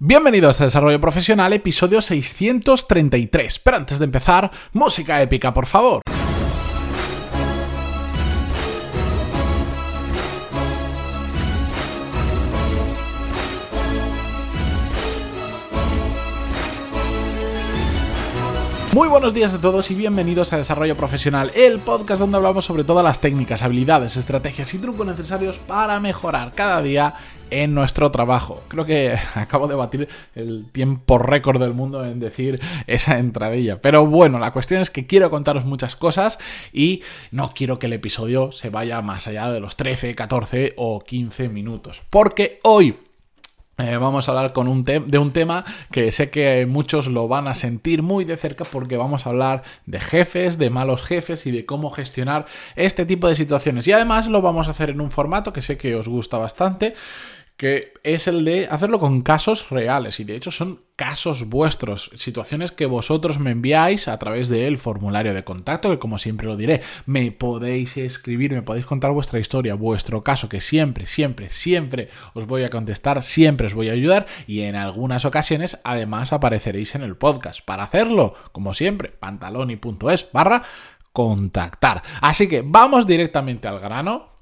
Bienvenidos a Desarrollo Profesional, episodio 633. Pero antes de empezar, música épica, por favor. Muy buenos días a todos y bienvenidos a Desarrollo Profesional, el podcast donde hablamos sobre todas las técnicas, habilidades, estrategias y trucos necesarios para mejorar cada día en nuestro trabajo. Creo que acabo de batir el tiempo récord del mundo en decir esa entradilla. Pero bueno, la cuestión es que quiero contaros muchas cosas y no quiero que el episodio se vaya más allá de los 13, 14 o 15 minutos. Porque hoy eh, vamos a hablar con un de un tema que sé que muchos lo van a sentir muy de cerca porque vamos a hablar de jefes, de malos jefes y de cómo gestionar este tipo de situaciones. Y además lo vamos a hacer en un formato que sé que os gusta bastante que es el de hacerlo con casos reales y de hecho son casos vuestros, situaciones que vosotros me enviáis a través del formulario de contacto, que como siempre lo diré, me podéis escribir, me podéis contar vuestra historia, vuestro caso, que siempre, siempre, siempre os voy a contestar, siempre os voy a ayudar y en algunas ocasiones además apareceréis en el podcast. Para hacerlo, como siempre, pantaloni.es barra contactar. Así que vamos directamente al grano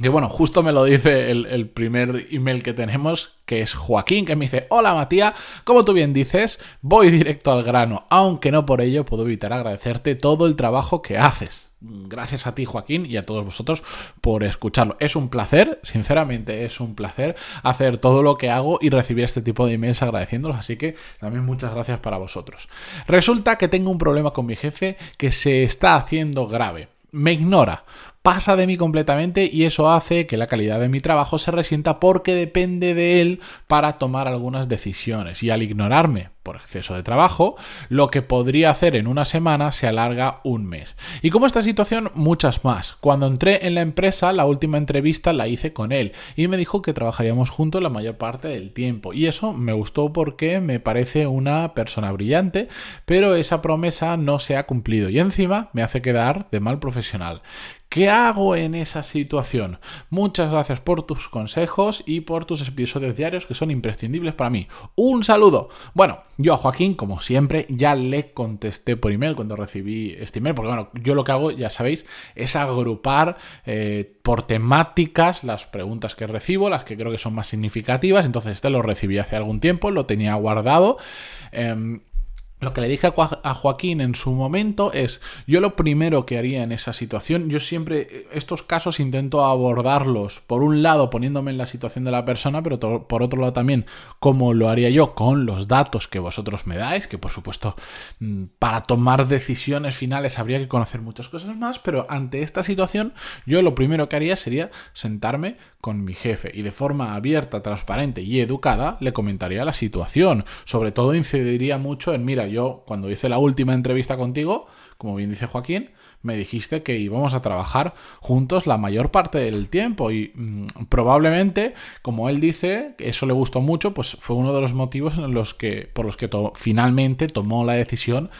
que bueno, justo me lo dice el, primer email que tenemos, que es Joaquín, que me dice, hola Matías, como tú bien dices, voy directo al grano, aunque no por ello puedo evitar agradecerte todo el trabajo que haces. Gracias a ti, Joaquín, y a todos vosotros por escucharlo. Es un placer, sinceramente es un placer hacer todo lo que hago y recibir este tipo de emails agradeciéndolos, así que también muchas gracias para vosotros. Resulta que tengo un problema con mi jefe que se está haciendo grave me ignora, pasa de mí completamente y eso hace que la calidad de mi trabajo se resienta porque depende de él para tomar algunas decisiones y al ignorarme por exceso de trabajo, lo que podría hacer en una semana se alarga un mes. Y como esta situación, muchas más. Cuando entré en la empresa, la última entrevista la hice con él y me dijo que trabajaríamos juntos la mayor parte del tiempo. Y eso me gustó porque me parece una persona brillante, pero esa promesa no se ha cumplido y encima me hace quedar de mal profesional. ¿Qué hago en esa situación? Muchas gracias por tus consejos y por tus episodios diarios que son imprescindibles para mí. Un saludo. Bueno, yo a Joaquín, como siempre, ya le contesté por email cuando recibí este email, porque bueno, yo lo que hago, ya sabéis, es agrupar eh, por temáticas las preguntas que recibo, las que creo que son más significativas. Entonces, este lo recibí hace algún tiempo, lo tenía guardado. Em, lo que le dije a Joaquín en su momento es, yo lo primero que haría en esa situación, yo siempre, estos casos intento abordarlos, por un lado poniéndome en la situación de la persona, pero por otro lado también, como lo haría yo con los datos que vosotros me dais, que por supuesto mm, para tomar decisiones finales habría que conocer muchas cosas más, pero ante esta situación yo lo primero que haría sería sentarme con mi jefe y de forma abierta, transparente y educada le comentaría la situación. Sobre todo incidiría mucho en, mira, yo cuando hice la última entrevista contigo, como bien dice Joaquín, me dijiste que íbamos a trabajar juntos la mayor parte del tiempo y mm, probablemente, como él dice, eso le gustó mucho, pues fue uno de los motivos en los que, por los que finalmente tomó la decisión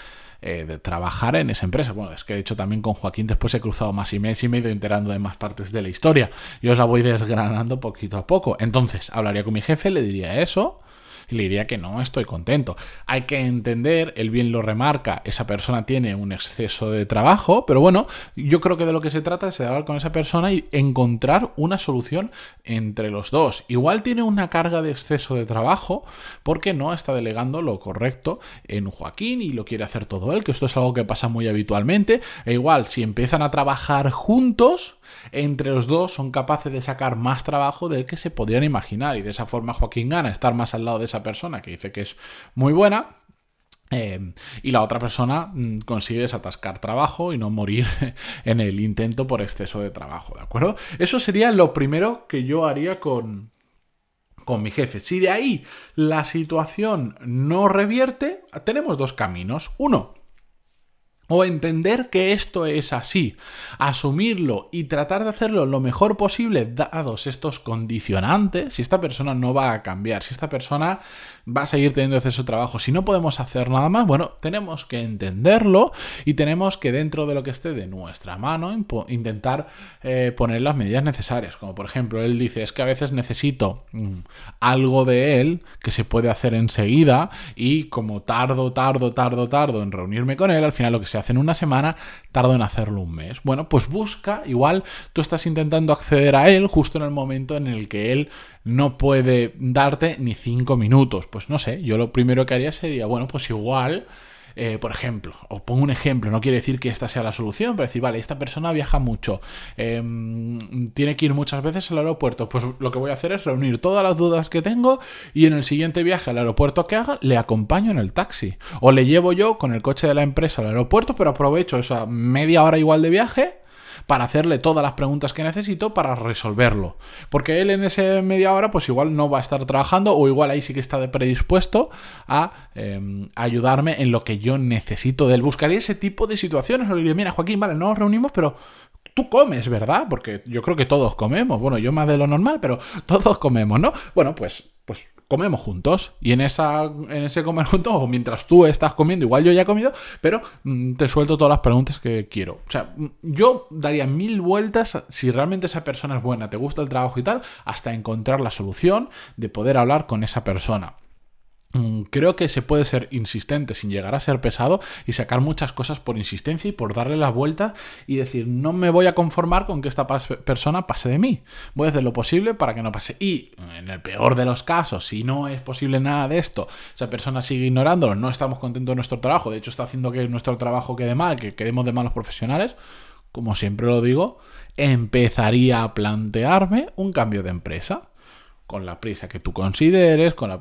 eh, de trabajar en esa empresa. Bueno, es que de hecho también con Joaquín después he cruzado más emails y me he ido enterando de más partes de la historia. Y os la voy desgranando poquito a poco. Entonces, hablaría con mi jefe, le diría eso y le diría que no estoy contento. Hay que entender, él bien lo remarca, esa persona tiene un exceso de trabajo, pero bueno, yo creo que de lo que se trata es de hablar con esa persona y encontrar una solución entre los dos. Igual tiene una carga de exceso de trabajo porque no está delegando lo correcto en Joaquín y lo quiere hacer todo él, que esto es algo que pasa muy habitualmente. E igual, si empiezan a trabajar juntos, entre los dos son capaces de sacar más trabajo del que se podrían imaginar y de esa forma Joaquín gana estar más al lado de esa persona que dice que es muy buena eh, y la otra persona mm, consigue desatascar trabajo y no morir en el intento por exceso de trabajo, ¿de acuerdo? Eso sería lo primero que yo haría con, con mi jefe. Si de ahí la situación no revierte, tenemos dos caminos. Uno, o entender que esto es así, asumirlo y tratar de hacerlo lo mejor posible dados estos condicionantes, si esta persona no va a cambiar, si esta persona va a seguir teniendo acceso a trabajo, si no podemos hacer nada más, bueno, tenemos que entenderlo y tenemos que dentro de lo que esté de nuestra mano intentar eh, poner las medidas necesarias, como por ejemplo, él dice, es que a veces necesito mm, algo de él que se puede hacer enseguida y como tardo, tardo, tardo, tardo en reunirme con él, al final lo que se hace en una semana, tardo en hacerlo un mes. Bueno, pues busca, igual tú estás intentando acceder a él justo en el momento en el que él no puede darte ni cinco minutos. Pues no sé, yo lo primero que haría sería, bueno, pues igual eh, por ejemplo, o pongo un ejemplo, no quiere decir que esta sea la solución, pero decir, vale, esta persona viaja mucho, em, tiene que ir muchas veces al aeropuerto, pues lo que voy a hacer es reunir todas las dudas que tengo y en el siguiente viaje al aeropuerto que haga, le acompaño en el taxi. O le llevo yo con el coche de la empresa al aeropuerto, pero aprovecho esa media hora igual de viaje para hacerle todas las preguntas que necesito para resolverlo. Porque él en ese media hora pues igual no va a estar trabajando o igual ahí sí que está predispuesto a em, ayudarme en lo que yo necesito de él. Buscaría ese tipo de situaciones. Le diría, mira Joaquín, vale, no nos reunimos, pero tú comes, ¿verdad? Porque yo creo que todos comemos. Bueno, yo más de lo normal, pero todos comemos, ¿no? Bueno, pues, pues comemos juntos. Y en, esa, en ese comer juntos, o mientras tú estás comiendo, igual yo ya he comido, pero mm, te suelto todas las preguntas que quiero. O sea, mm, yo daría mil vueltas si realmente esa persona es buena, te gusta el trabajo y tal, hasta encontrar la solución de poder hablar con esa persona. Mm, creo que se puede ser insistente sin llegar a ser pesado y sacar muchas cosas por insistencia y por darle la vuelta y decir, no me voy a conformar con que esta persona pase de mí. Voy a hacer lo posible para que no pase. Y en el peor de los casos, si no es posible nada de esto, esa persona sigue ignorándolo, no estamos contentos de nuestro trabajo, de hecho está haciendo que nuestro trabajo quede mal, que quedemos de malos profesionales, como siempre lo digo, empezaría a plantearme un cambio de empresa con la prisa que tú consideres, con, la,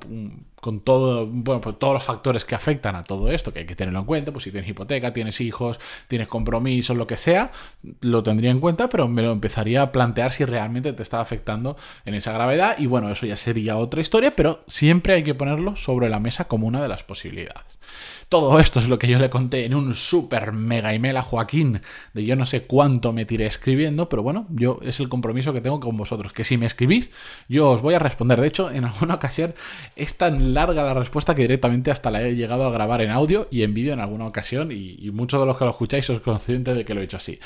con todo, bueno, pues todos los factores que afectan a todo esto, que hay que tenerlo en cuenta, pues si tienes hipoteca, tienes hijos, tienes compromisos, lo que sea, lo tendría en cuenta, pero me lo empezaría a plantear si realmente te está afectando en esa gravedad y bueno, eso ya sería otra historia, pero siempre hay que ponerlo sobre la mesa como una de las posibilidades. Todo esto es lo que yo le conté en un super mega email a Joaquín de yo no sé cuánto me tiré escribiendo, pero bueno, yo es el compromiso que tengo con vosotros, que si me escribís, yo os voy a responder. De hecho, en alguna ocasión es tan larga la respuesta que directamente hasta la he llegado a grabar en audio y en vídeo en alguna ocasión y, muchos de los que lo escucháis sois conscientes de que lo he hecho así.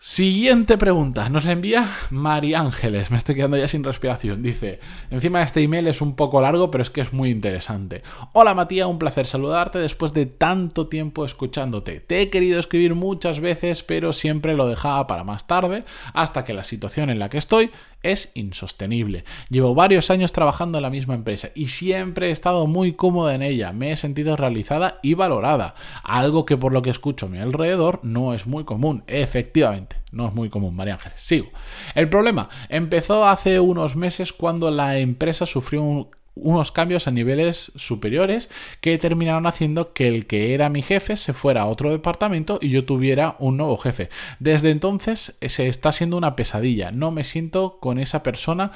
Siguiente pregunta, nos envía María Ángeles, me estoy quedando ya sin respiración, dice, encima este email es un poco largo, pero es que es muy interesante. Hola Matías, un placer saludarte después de tanto tiempo escuchándote. Te he querido escribir muchas veces, pero siempre lo dejaba para más tarde, hasta que la situación en la que estoy es insostenible. Llevo varios años trabajando en la misma empresa y siempre he estado muy cómoda en ella, me he sentido realizada y valorada, algo que por lo que escucho a mi alrededor no es muy común, efectivamente. No es muy común, María Ángeles. Sigo. El problema empezó hace unos meses cuando la empresa sufrió un unos cambios a niveles superiores que terminaron haciendo que el que era mi jefe se fuera a otro departamento y yo tuviera un nuevo jefe. Desde entonces eh, se está siendo una pesadilla. No me siento con esa persona,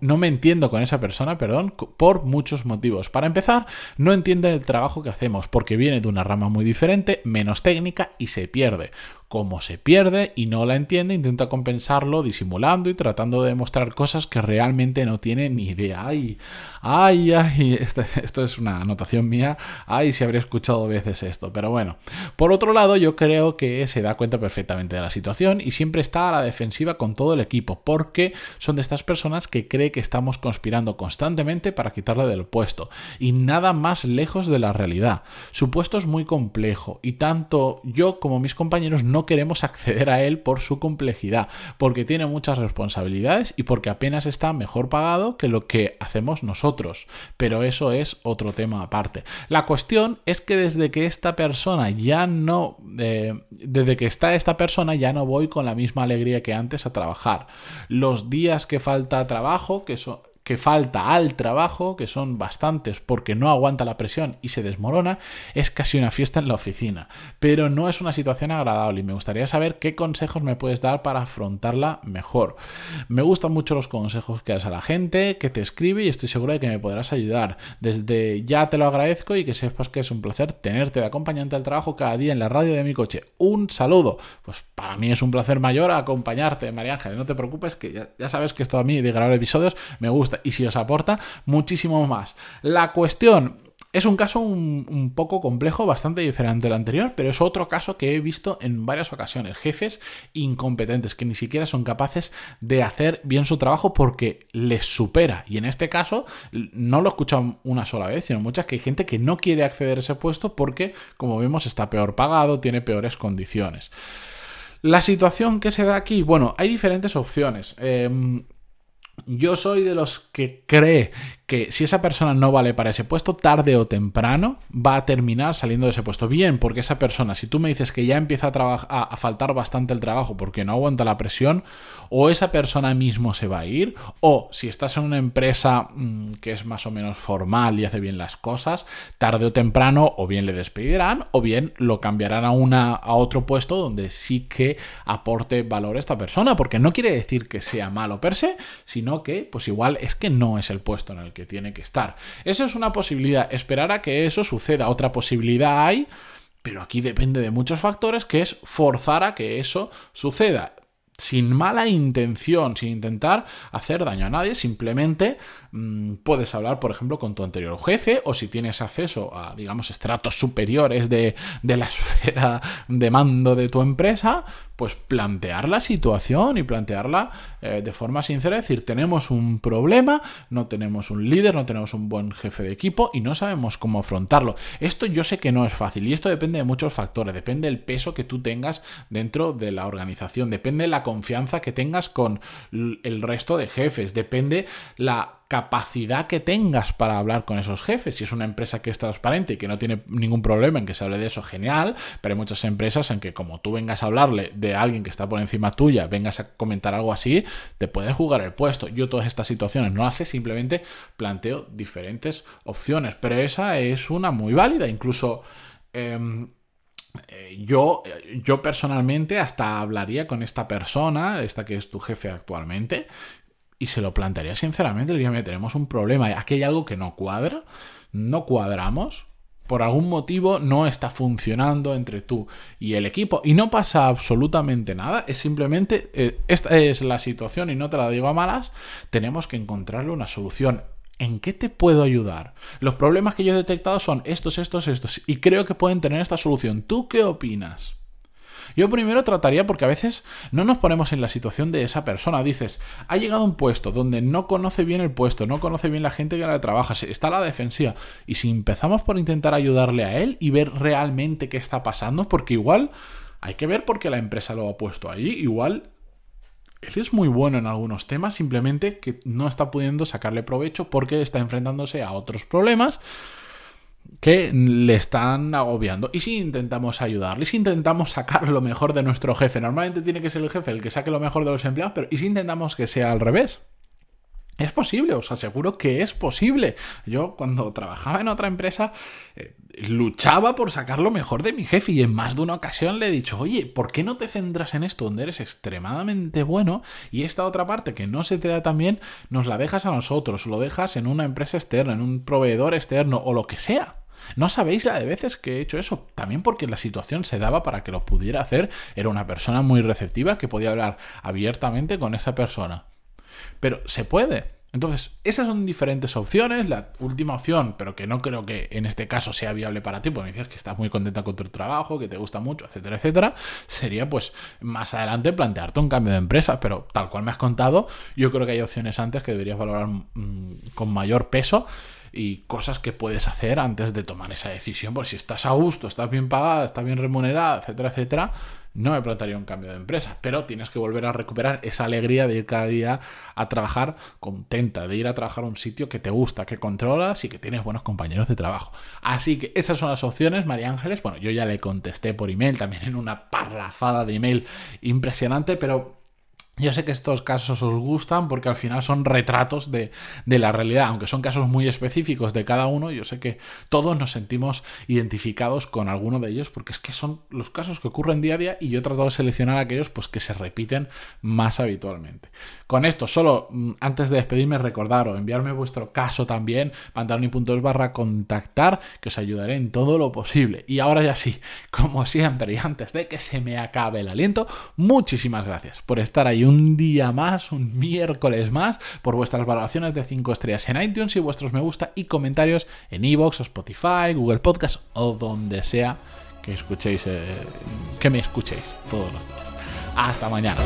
no me entiendo con esa persona, perdón, por muchos motivos. Para empezar, no entiende el trabajo que hacemos porque viene de una rama muy diferente, menos técnica y se pierde como se pierde y no la entiende, intenta compensarlo disimulando y tratando de demostrar cosas que realmente no tiene ni idea. Ay, ay, ay, este, esto es una anotación mía. Ay, si habría escuchado veces esto. Pero bueno, por otro lado, yo creo que se da cuenta perfectamente de la situación y siempre está a la defensiva con todo el equipo, porque son de estas personas que cree que estamos conspirando constantemente para quitarle del puesto. Y nada más lejos de la realidad. Su puesto es muy complejo y tanto yo como mis compañeros no queremos acceder a él por su complejidad, porque tiene muchas responsabilidades y porque apenas está mejor pagado que lo que hacemos nosotros. Pero eso es otro tema aparte. La cuestión es que desde que esta persona ya no, eh, desde que está esta persona ya no voy con la misma alegría que antes a trabajar. Los días que falta trabajo, que son que falta al trabajo, que son bastantes porque no aguanta la presión y se desmorona, es casi una fiesta en la oficina. Pero no es una situación agradable y me gustaría saber qué consejos me puedes dar para afrontarla mejor. Me gustan mucho los consejos que das a la gente, que te escribe y estoy seguro de que me podrás ayudar. Desde ya te lo agradezco y que sepas que es un placer tenerte de acompañante al trabajo cada día en la radio de mi coche. Un saludo. Pues para mí es un placer mayor acompañarte, María Ángel. No te preocupes, que ya, ya sabes que esto a mí de grabar episodios me gusta y si os aporta muchísimo más. La cuestión es un caso un, poco complejo, bastante diferente del anterior, pero es otro caso que he visto en varias ocasiones. Jefes incompetentes que ni siquiera son capaces de hacer bien su trabajo porque les supera. Y en este caso no lo he escuchado una sola vez, sino muchas que hay gente que no quiere acceder a ese puesto porque, como vemos, está peor pagado, tiene peores condiciones. La situación que se da aquí, bueno, hay diferentes opciones. Em, yo soy de los que cree que si esa persona no vale para ese puesto, tarde o temprano va a terminar saliendo de ese puesto. Bien, porque esa persona, si tú me dices que ya empieza a, a, faltar bastante el trabajo porque no aguanta la presión, o esa persona mismo se va a ir, o si estás en una empresa mm, que es más o menos formal y hace bien las cosas, tarde o temprano o bien le despedirán o bien lo cambiarán a, una, a otro puesto donde sí que aporte valor a esta persona, porque no quiere decir que sea malo per se, sino que pues igual es que no es el puesto en el que tiene que estar. Eso es una posibilidad, esperar a que eso suceda. Otra posibilidad hay, pero aquí depende de muchos factores, que es forzar a que eso suceda sin mala intención, sin intentar hacer daño a nadie, simplemente mm, puedes hablar, por ejemplo, con tu anterior jefe o si tienes acceso a, digamos, estratos superiores de, de la esfera de mando de tu empresa, pues plantear la situación y plantearla eh, de forma sincera, decir, tenemos un problema, no tenemos un líder, no tenemos un buen jefe de equipo y no sabemos cómo afrontarlo. Esto yo sé que no es fácil y esto depende de muchos factores, depende del peso que tú tengas dentro de la organización, depende de la confianza que tengas con el resto de jefes, depende la capacidad que tengas para hablar con esos jefes. Si es una empresa que es transparente y que no tiene ningún problema en que se hable de eso, genial, pero hay muchas empresas en que como tú vengas a hablarle de alguien que está por encima tuya, vengas a comentar algo así, te puedes jugar el puesto. Yo todas estas situaciones no las sé, simplemente planteo diferentes opciones, pero esa es una muy válida, incluso... Em, eh, yo, yo personalmente hasta hablaría con esta persona, esta que es tu jefe actualmente, y se lo plantearía sinceramente, le diría, tenemos un problema, aquí hay algo que no cuadra, no cuadramos, por algún motivo no está funcionando entre tú y el equipo y no pasa absolutamente nada, es simplemente, eh, esta es la situación y no te la digo a malas, tenemos que encontrarle una solución. ¿En qué te puedo ayudar? Los problemas que yo he detectado son estos, estos, estos y creo que pueden tener esta solución. ¿Tú qué opinas? Yo primero trataría, porque a veces no nos ponemos en la situación de esa persona. Dices, ha llegado a un puesto donde no conoce bien el puesto, no conoce bien la gente que le trabaja, está a la defensiva. Y si empezamos por intentar ayudarle a él y ver realmente qué está pasando, porque igual hay que ver por qué la empresa lo ha puesto ahí, igual él es muy bueno en algunos temas, simplemente que no está pudiendo sacarle provecho porque está enfrentándose a otros problemas que le están agobiando. ¿Y si intentamos ayudarle? ¿Y si intentamos sacar lo mejor de nuestro jefe? Normalmente tiene que ser el jefe el que saque lo mejor de los empleados, pero ¿y si intentamos que sea al revés? Es posible, os aseguro que es posible. Yo cuando trabajaba en otra empresa eh, luchaba por sacar lo mejor de mi jefe y en más de una ocasión le he dicho, oye, ¿por qué no te centras en esto donde eres extremadamente bueno y esta otra parte que no se te da tan bien nos la dejas a nosotros, lo dejas en una empresa externa, en un proveedor externo o lo que sea? No sabéis la de veces que he hecho eso, también porque la situación se daba para que lo pudiera hacer, era una persona muy receptiva que podía hablar abiertamente con esa persona. Pero se puede. Entonces, esas son diferentes opciones. La última opción, pero que no creo que en este caso sea viable para ti, porque me dices que estás muy contenta con tu trabajo, que te gusta mucho, etcétera, etcétera, sería pues más adelante plantearte un cambio de empresa. Pero tal cual me has contado, yo creo que hay opciones antes que deberías valorar mm, con mayor peso y cosas que puedes hacer antes de tomar esa decisión. Porque si estás a gusto, estás bien pagada, estás bien remunerada, etcétera, etcétera, no me plantearía un cambio de empresa, pero tienes que volver a recuperar esa alegría de ir cada día a trabajar contenta, de ir a trabajar a un sitio que te gusta, que controlas y que tienes buenos compañeros de trabajo. Así que esas son las opciones, María Ángeles. Bueno, yo ya le contesté por email, también en una parrafada de email impresionante, pero Yo sé que estos casos os gustan porque al final son retratos de, la realidad, aunque son casos muy específicos de cada uno, yo sé que todos nos sentimos identificados con alguno de ellos porque es que son los casos que ocurren día a día y yo he tratado de seleccionar aquellos pues, que se repiten más habitualmente. Con esto, solo mm, antes de despedirme, recordaros, enviarme vuestro caso también, pantaloni.es barra contactar, que os ayudaré en todo lo posible. Y ahora ya sí, como siempre y antes de que se me acabe el aliento, muchísimas gracias por estar ahí un día más, un miércoles más, por vuestras valoraciones de 5 estrellas en iTunes y vuestros me gusta y comentarios en iVoox, Spotify, Google Podcast o donde sea que escuchéis, eh, que me escuchéis todos los días. Hasta mañana.